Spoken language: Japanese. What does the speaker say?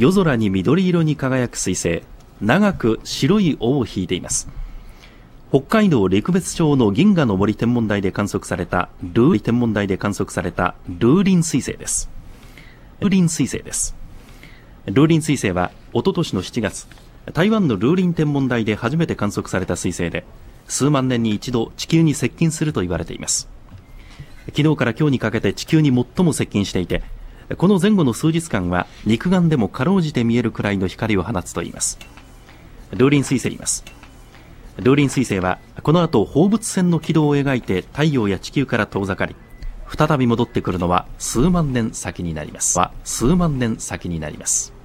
夜空に緑色に輝く彗星長く白い尾を引いています。北海道陸別町の銀河の森天文台で観測されたルーリ天文台で観測されたルーリン彗星です。ルーリン彗星です。ルーリン彗星はおととしの7月台湾のルーリン天文台で初めて観測された彗星で数万年に一度地球に接近すると言われています。昨日から今日にかけて地球に最も接近していてこの前後の数日間は肉眼でもかろうじて見えるくらいの光を放つといいます。ルーリン彗星います。ルーリン彗星はこの後放物線の軌道を描いて太陽や地球から遠ざかり再び戻ってくるのは数万年先になります。は数万年先になります。